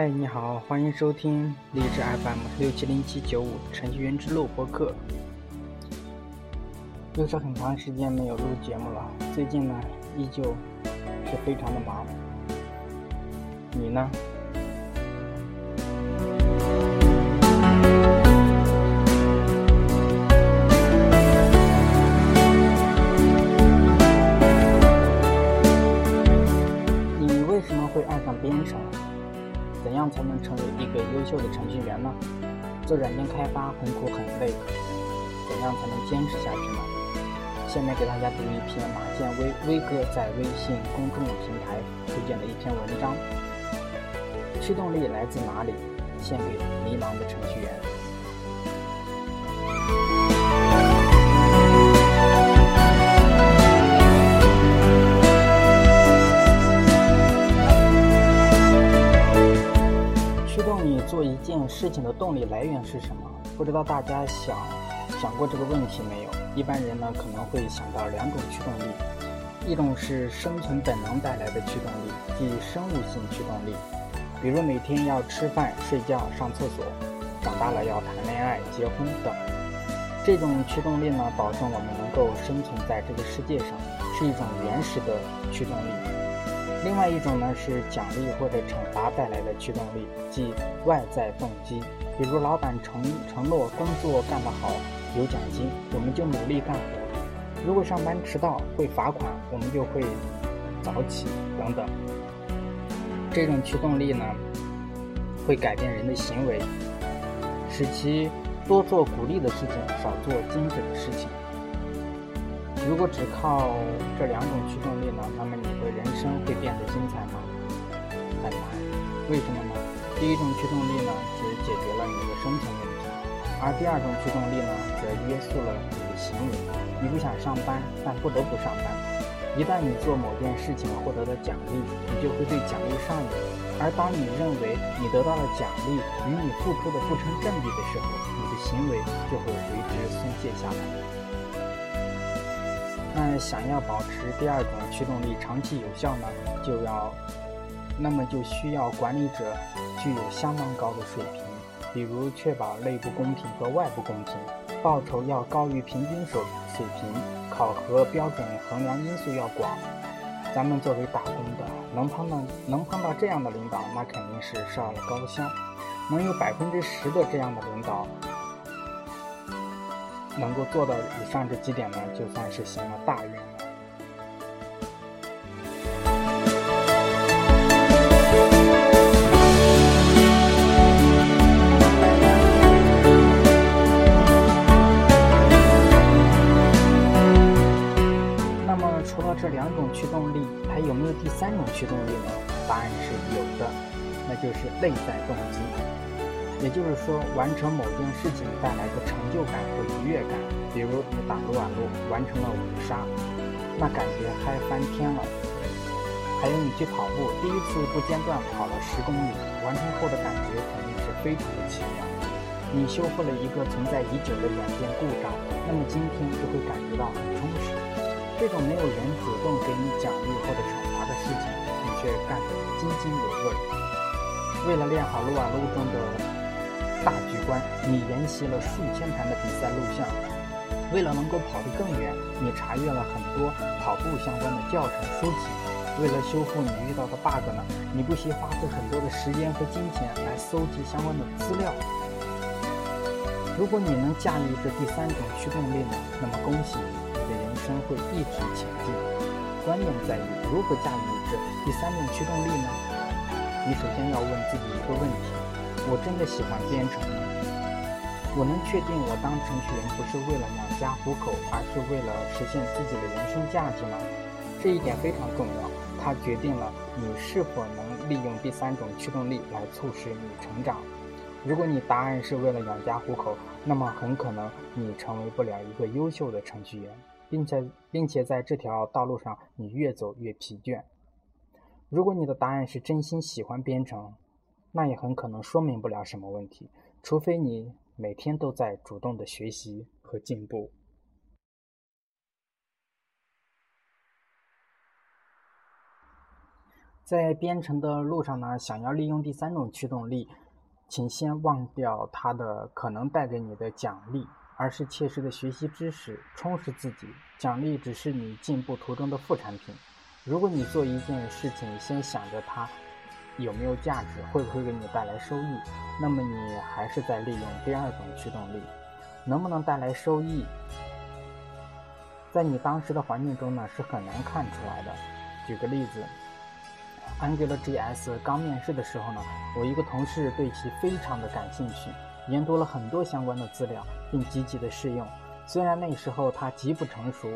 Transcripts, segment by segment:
嗨，你好，欢迎收听荔枝 FM 六七零七九五程序员之路播客。又是很长时间没有录节目了，最近呢依旧是非常的忙。你呢？才能成为一个优秀的程序员呢？做软件开发很苦很累，怎样才能坚持下去呢？下面给大家读一篇马建威威哥在微信公众平台推荐的一篇文章：驱动力来自哪里？献给迷茫的程序动力来源是什么？不知道大家想想过这个问题没有？一般人呢可能会想到两种驱动力，一种是生存本能带来的驱动力，即生物性驱动力，比如每天要吃饭、睡觉、上厕所，长大了要谈恋爱、结婚等。这种驱动力呢，保证我们能够生存在这个世界上，是一种原始的驱动力。另外一种呢是奖励或者惩罚带来的驱动力，即外在动机。比如老板承承诺工作干得好有奖金，我们就努力干活；如果上班迟到会罚款，我们就会早起等等。这种驱动力呢，会改变人的行为，使其多做鼓励的事情，少做精致的事情。如果只靠这两种驱动力呢，那么你的人生会变得精彩吗？很难。为什么呢？第一种驱动力呢，只解决了你的生存问题，而第二种驱动力呢，则约束了你的行为。你不想上班，但不得不上班。一旦你做某件事情获得了奖励，你就会对奖励上瘾。而当你认为你得到了奖励与你付出的不成正比的时候，你的行为就会随之松懈下来。那想要保持第二种驱动力长期有效呢，就要，那么就需要管理者具有相当高的水平，比如确保内部公平和外部公平，报酬要高于平均水水平，考核标准衡量因素要广。咱们作为打工的，能碰到能碰到这样的领导，那肯定是烧了高香。能有百分之十的这样的领导。能够做到以上这几点呢，就算是行了大运了。除了这两种驱动力，还有没有第三种驱动力呢？答案是有的，那就是内在动机。也就是说，完成某件事情带来的成就感和愉悦感，比如你打撸啊撸完成了五杀，那感觉嗨翻天了；还有你去跑步，第一次不间断跑了十公里，完成后的感觉肯定是非常的奇妙。你修复了一个存在已久的软件故障，那么今天就会感觉到很充实。这种没有人主动给你奖励或者惩罚的事情，你却干得津津有味。为了练好撸啊撸中的。大局观，你研习了数千盘的比赛录像，为了能够跑得更远，你查阅了很多跑步相关的教程书籍。为了修复你遇到的 bug 呢，你不惜花费很多的时间和金钱来搜集相关的资料。如果你能驾驭这第三种驱动力呢，那么恭喜你，生会一直前进。关键在于如何驾驭这第三种驱动力呢？你首先要问自己一个问题。我真的喜欢编程吗？我能确定我当程序员不是为了养家糊口，而是为了实现自己的人生价值吗？这一点非常重要，它决定了你是否能利用第三种驱动力来促使你成长。如果你答案是为了养家糊口，那么很可能你成为不了一个优秀的程序员，并且并且在这条道路上你越走越疲倦。如果你的答案是真心喜欢编程，那也很可能说明不了什么问题，除非你每天都在主动的学习和进步。在编程的路上呢，想要利用第三种驱动力，请先忘掉它的可能带给你的奖励，而是切实的学习知识，充实自己。奖励只是你进步途中的副产品。如果你做一件事情，先想着它有没有价值，会不会给你带来收益，那么你还是在利用第二种驱动力。能不能带来收益，在你当时的环境中呢，是很难看出来的。举个例子。AngularJS 刚面试的时候呢，我一个同事对其非常的感兴趣，研读了很多相关的资料，并积极的试用。虽然那时候它极不成熟，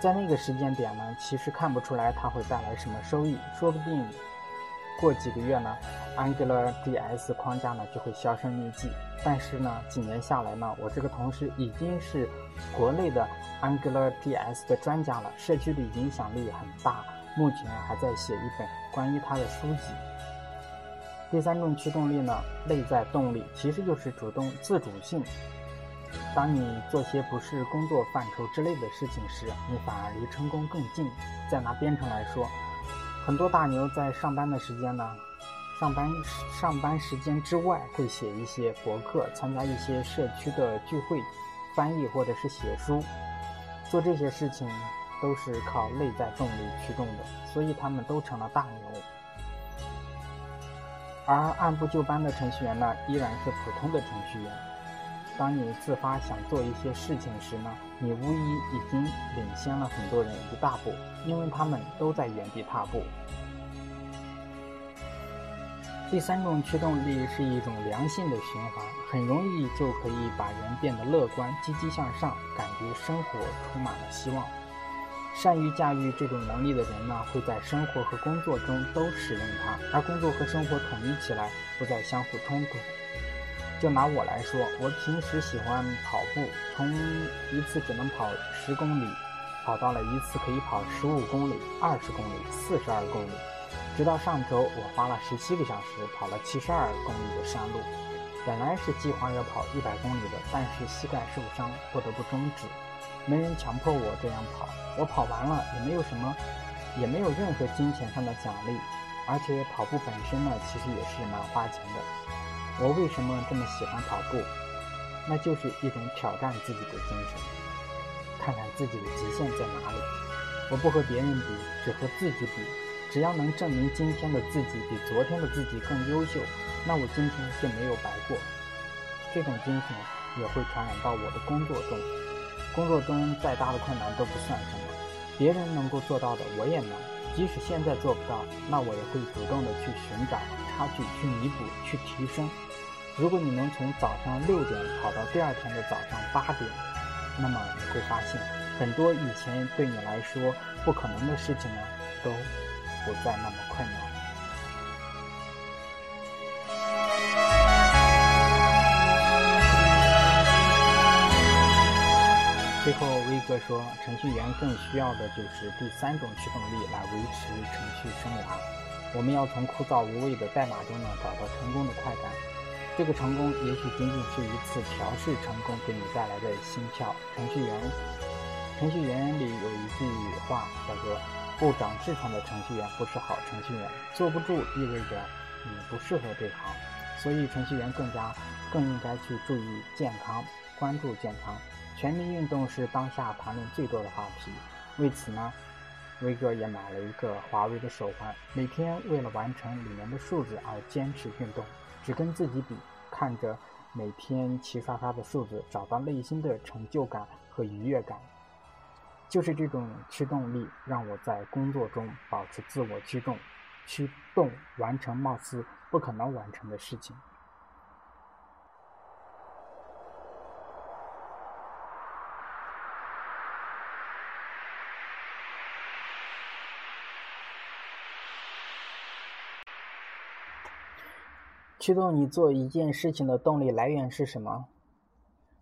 在那个时间点呢，其实看不出来它会带来什么收益。说不定过几个月呢，AngularJS 框架呢就会销声匿迹。但是呢，几年下来呢，我这个同事已经是国内的 AngularJS 的专家了，社区的影响力很大。目前还在写一本关于他的书籍。第三种驱动力呢，内在动力其实就是主动自主性。当你做些不是工作范畴之类的事情时，你反而离成功更近。再拿编程来说，很多大牛在上班的时间呢，上班上班时间之外会写一些博客，参加一些社区的聚会，翻译或者是写书，做这些事情。都是靠内在动力驱动的，所以他们都成了大牛。而按部就班的程序员呢，依然是普通的程序员。当你自发想做一些事情时呢，你无疑已经领先了很多人一大步，因为他们都在原地踏步。第三种驱动力是一种良性的循环，很容易就可以把人变得乐观、积极向上，感觉生活充满了希望。善于驾驭这种能力的人呢，会在生活和工作中都使用它，而工作和生活统一起来，不再相互冲突。就拿我来说，我平时喜欢跑步，从一次只能跑十公里，跑到了一次可以跑十五公里、二十公里、四十二公里，直到上周，我花了十七个小时跑了七十二公里的山路。本来是计划要跑一百公里的，但是膝盖受伤，不得不终止。没人强迫我这样跑，我跑完了也没有什么，也没有任何金钱上的奖励，而且跑步本身呢，其实也是蛮花钱的。我为什么这么喜欢跑步？那就是一种挑战自己的精神，看看自己的极限在哪里。我不和别人比，只和自己比。只要能证明今天的自己比昨天的自己更优秀，那我今天就没有白过。这种精神也会传染到我的工作中。工作中再大的困难都不算什么，别人能够做到的我也能。即使现在做不到，那我也会主动的去寻找差距，去弥补，去提升。如果你能从早上六点跑到第二天的早上八点，那么你会发现，很多以前对你来说不可能的事情呢，都不再那么困难。程序员更需要的就是第三种驱动力来维持程序生涯。我们要从枯燥无味的代码中呢找到成功的快感。这个成功也许仅仅是一次调试成功给你带来的心跳。程序员，程序员里有一句话叫做“不长痔疮的程序员不是好程序员”，坐不住意味着你不适合这行。所以，程序员更加更应该去注意健康，关注健康。全民运动是当下谈论最多的话题。为此呢，威哥也买了一个华为的手环，每天为了完成里面的数字而坚持运动，只跟自己比，看着每天齐刷刷的数字，找到内心的成就感和愉悦感。就是这种驱动力，让我在工作中保持自我驱动，驱动完成貌似不可能完成的事情。驱动你做一件事情的动力来源是什么？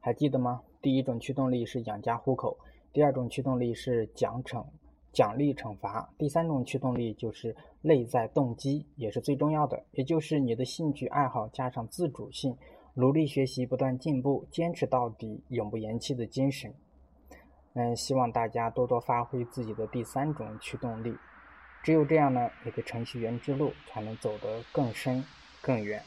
还记得吗？第一种驱动力是养家糊口，第二种驱动力是奖惩、奖励、惩罚，第三种驱动力就是内在动机，也是最重要的，也就是你的兴趣爱好加上自主性，努力学习、不断进步、坚持到底、永不言弃的精神。嗯，希望大家多多发挥自己的第三种驱动力。只有这样呢，你的程序员之路才能走得更深更远。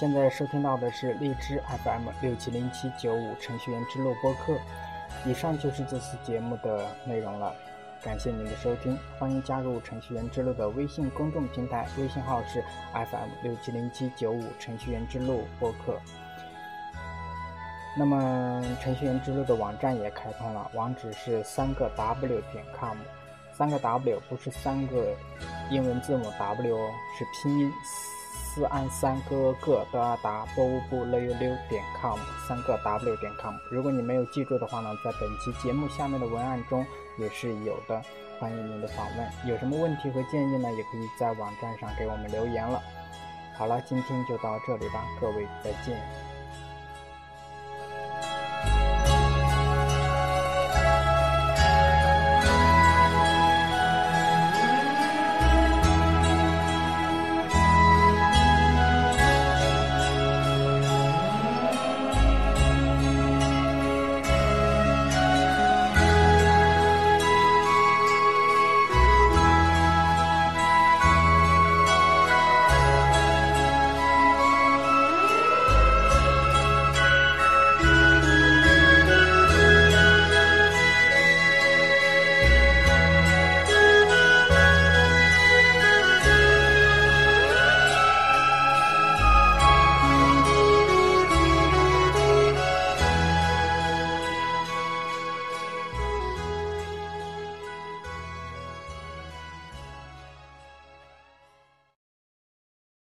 现在收听到的是荔枝 FM 六七零七九五程序员之路播客。以上就是这次节目的内容了，感谢您的收听，欢迎加入程序员之路的微信公众平台，微信号是 FM 六七零七九五程序员之路播客。那么程序员之路的网站也开通了，网址是三个 W 点 com，三个 W 不是三个英文字母 W 哦，是拼音。四安三哥个的达波乌布乐悠溜点 com 三个 w 点 com，如果你没有记住的话呢，在本期节目下面的文案中也是有的，欢迎您的访问。有什么问题和建议呢，也可以在网站上给我们留言了。好了，今天就到这里吧，各位再见。